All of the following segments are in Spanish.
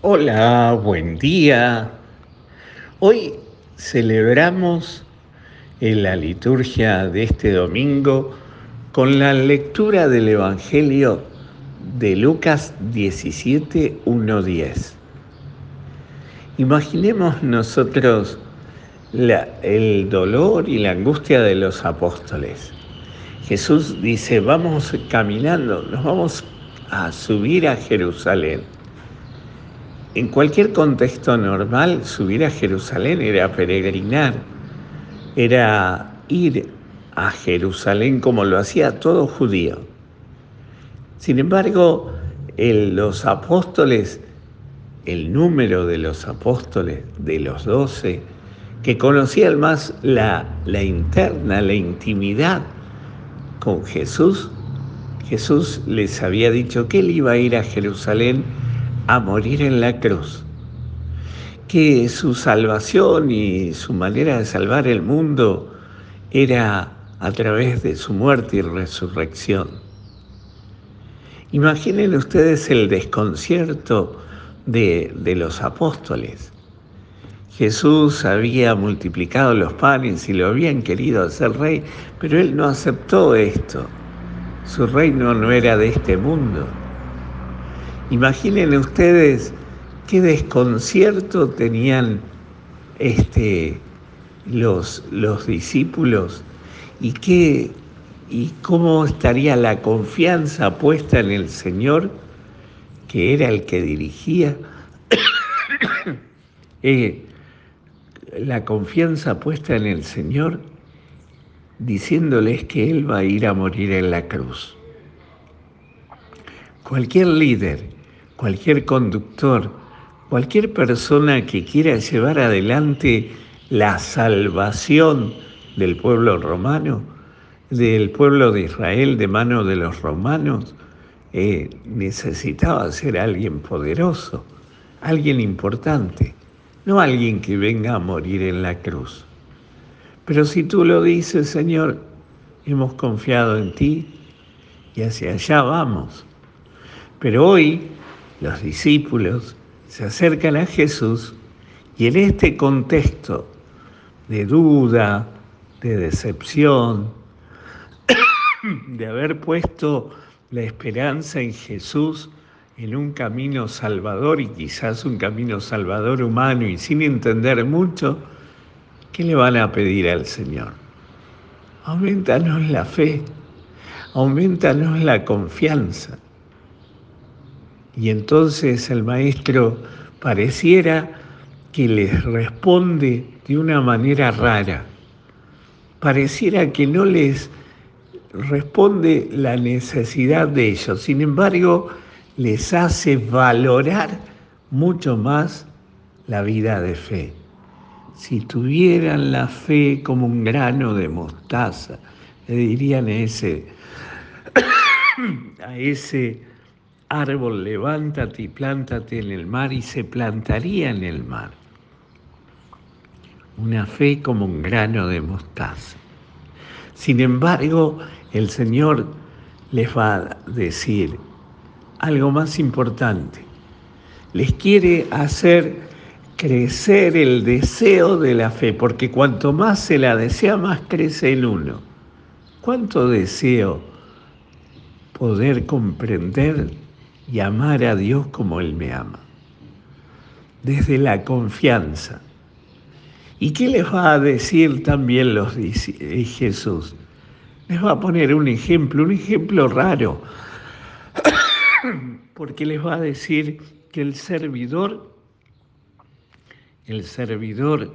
Hola, buen día. Hoy celebramos en la liturgia de este domingo con la lectura del Evangelio de Lucas 17, 1, 10. Imaginemos nosotros el dolor y la angustia de los apóstoles. Jesús dice, vamos caminando, nos vamos a subir a Jerusalén en cualquier contexto normal, subir a Jerusalén era peregrinar, era ir a Jerusalén como lo hacía todo judío. Sin embargo, los apóstoles, el número de los apóstoles, de los doce, que conocían más la, interna, la intimidad con Jesús, Jesús les había dicho que él iba a ir a Jerusalén a morir en la cruz, que su salvación y su manera de salvar el mundo era a través de su muerte y resurrección. Imaginen ustedes el desconcierto de, de los apóstoles. Jesús había multiplicado los panes y lo habían querido hacer rey, pero él no aceptó esto. Su reino no era de este mundo. Imaginen ustedes qué desconcierto tenían este, los, los discípulos y, qué, y cómo estaría la confianza puesta en el Señor, que era el que dirigía, eh, la confianza puesta en el Señor, diciéndoles que Él va a ir a morir en la cruz. Cualquier líder cualquier conductor, cualquier persona que quiera llevar adelante la salvación del pueblo romano, del pueblo de Israel de mano de los romanos, eh, necesitaba ser alguien poderoso, alguien importante, no alguien que venga a morir en la cruz. Pero si tú lo dices, Señor, hemos confiado en ti y hacia allá vamos. Pero hoy los discípulos se acercan a Jesús y en este contexto de duda, de decepción, de haber puesto la esperanza en Jesús en un camino salvador y quizás un camino salvador humano y sin entender mucho, ¿qué le van a pedir al Señor? Aumentanos la fe, aumentanos la confianza. Y entonces el maestro pareciera que les responde de una manera rara. Pareciera que no les responde la necesidad de ellos. Sin embargo, les hace valorar mucho más la vida de fe. Si tuvieran la fe como un grano de mostaza, le dirían a ese, a ese árbol, levántate y plántate en el mar y se plantaría en el mar. Una fe como un grano de mostaza. Sin embargo, el Señor les va a decir algo más importante. Les quiere hacer crecer el deseo de la fe, porque cuanto más se la desea, más crece en uno. ¿Cuánto deseo poder comprender y amar a Dios como Él me ama. Desde la confianza. ¿Y qué les va a decir también los eh, Jesús? Les va a poner un ejemplo, un ejemplo raro, porque les va a decir que el servidor, el servidor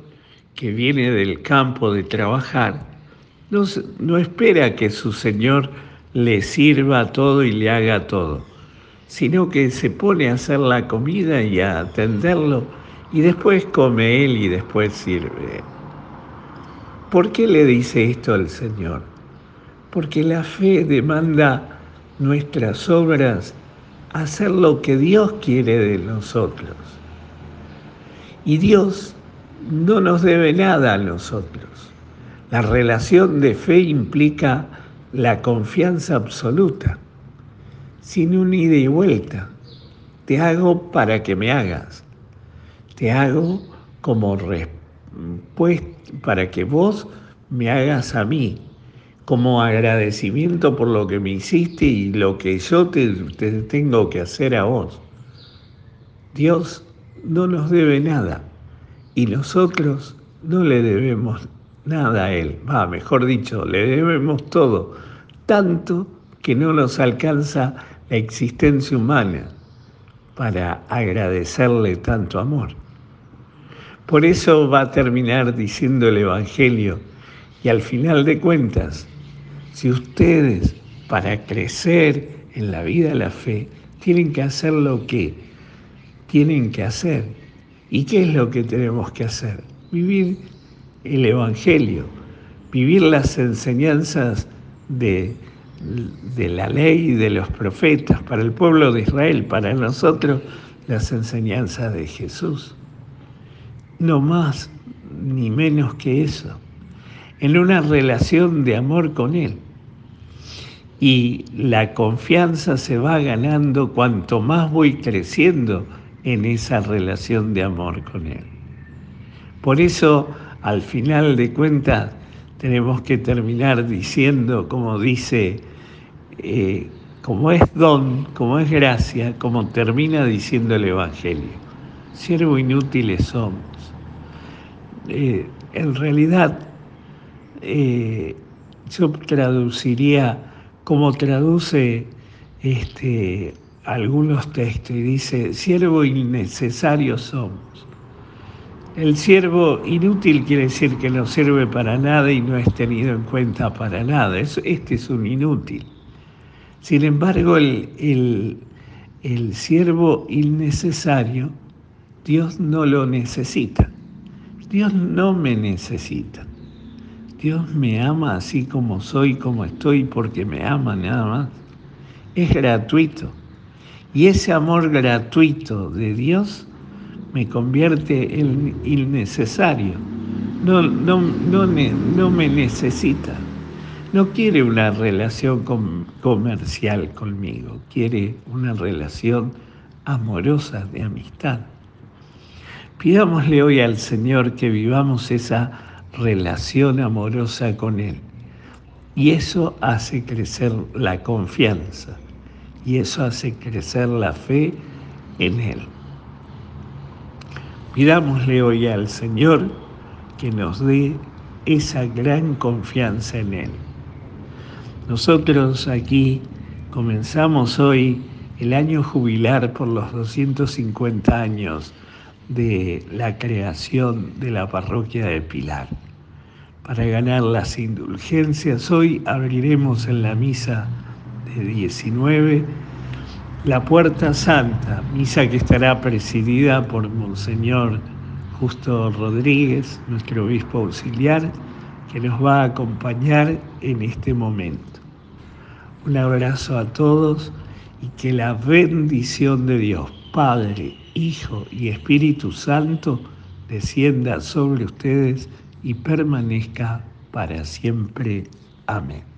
que viene del campo de trabajar, no, no espera que su Señor le sirva todo y le haga todo sino que se pone a hacer la comida y a atenderlo y después come él y después sirve. ¿Por qué le dice esto al Señor? Porque la fe demanda nuestras obras hacer lo que Dios quiere de nosotros. Y Dios no nos debe nada a nosotros. La relación de fe implica la confianza absoluta sin un ida y vuelta. te hago para que me hagas. Te hago como respuesta para que vos me hagas a mí, como agradecimiento por lo que me hiciste y lo que yo te, te tengo que hacer a vos. Dios no nos debe nada y nosotros no le debemos nada a Él. Va, mejor dicho, le debemos todo, tanto que no nos alcanza existencia humana para agradecerle tanto amor. Por eso va a terminar diciendo el Evangelio y al final de cuentas, si ustedes para crecer en la vida de la fe tienen que hacer lo que tienen que hacer, ¿y qué es lo que tenemos que hacer? Vivir el Evangelio, vivir las enseñanzas de, de la ley y de los profetas, para el pueblo de Israel, para nosotros las enseñanzas de Jesús. No más ni menos que eso, en una relación de amor con Él. Y la confianza se va ganando cuanto más voy creciendo en esa relación de amor con Él. Por eso, al final de cuentas, tenemos que terminar diciendo, como dice, eh, como es don, como es gracia, como termina diciendo el Evangelio. Siervo inútiles somos. Eh, en realidad, eh, yo traduciría como traduce este, algunos textos y dice, siervo innecesario somos. El siervo inútil quiere decir que no sirve para nada y no es tenido en cuenta para nada. Este es un inútil. Sin embargo, el, el, el siervo innecesario, Dios no lo necesita. Dios no me necesita. Dios me ama así como soy, como estoy, porque me ama nada más. Es gratuito. Y ese amor gratuito de Dios me convierte en innecesario. No, no, no, no me necesita. No quiere una relación comercial conmigo, quiere una relación amorosa de amistad. Pidámosle hoy al Señor que vivamos esa relación amorosa con Él. Y eso hace crecer la confianza y eso hace crecer la fe en Él. Pidámosle hoy al Señor que nos dé esa gran confianza en Él. Nosotros aquí comenzamos hoy el año jubilar por los 250 años de la creación de la parroquia de Pilar. Para ganar las indulgencias, hoy abriremos en la misa de 19 la Puerta Santa, misa que estará presidida por Monseñor Justo Rodríguez, nuestro obispo auxiliar, que nos va a acompañar en este momento. Un abrazo a todos y que la bendición de Dios, Padre, Hijo y Espíritu Santo, descienda sobre ustedes y permanezca para siempre. Amén.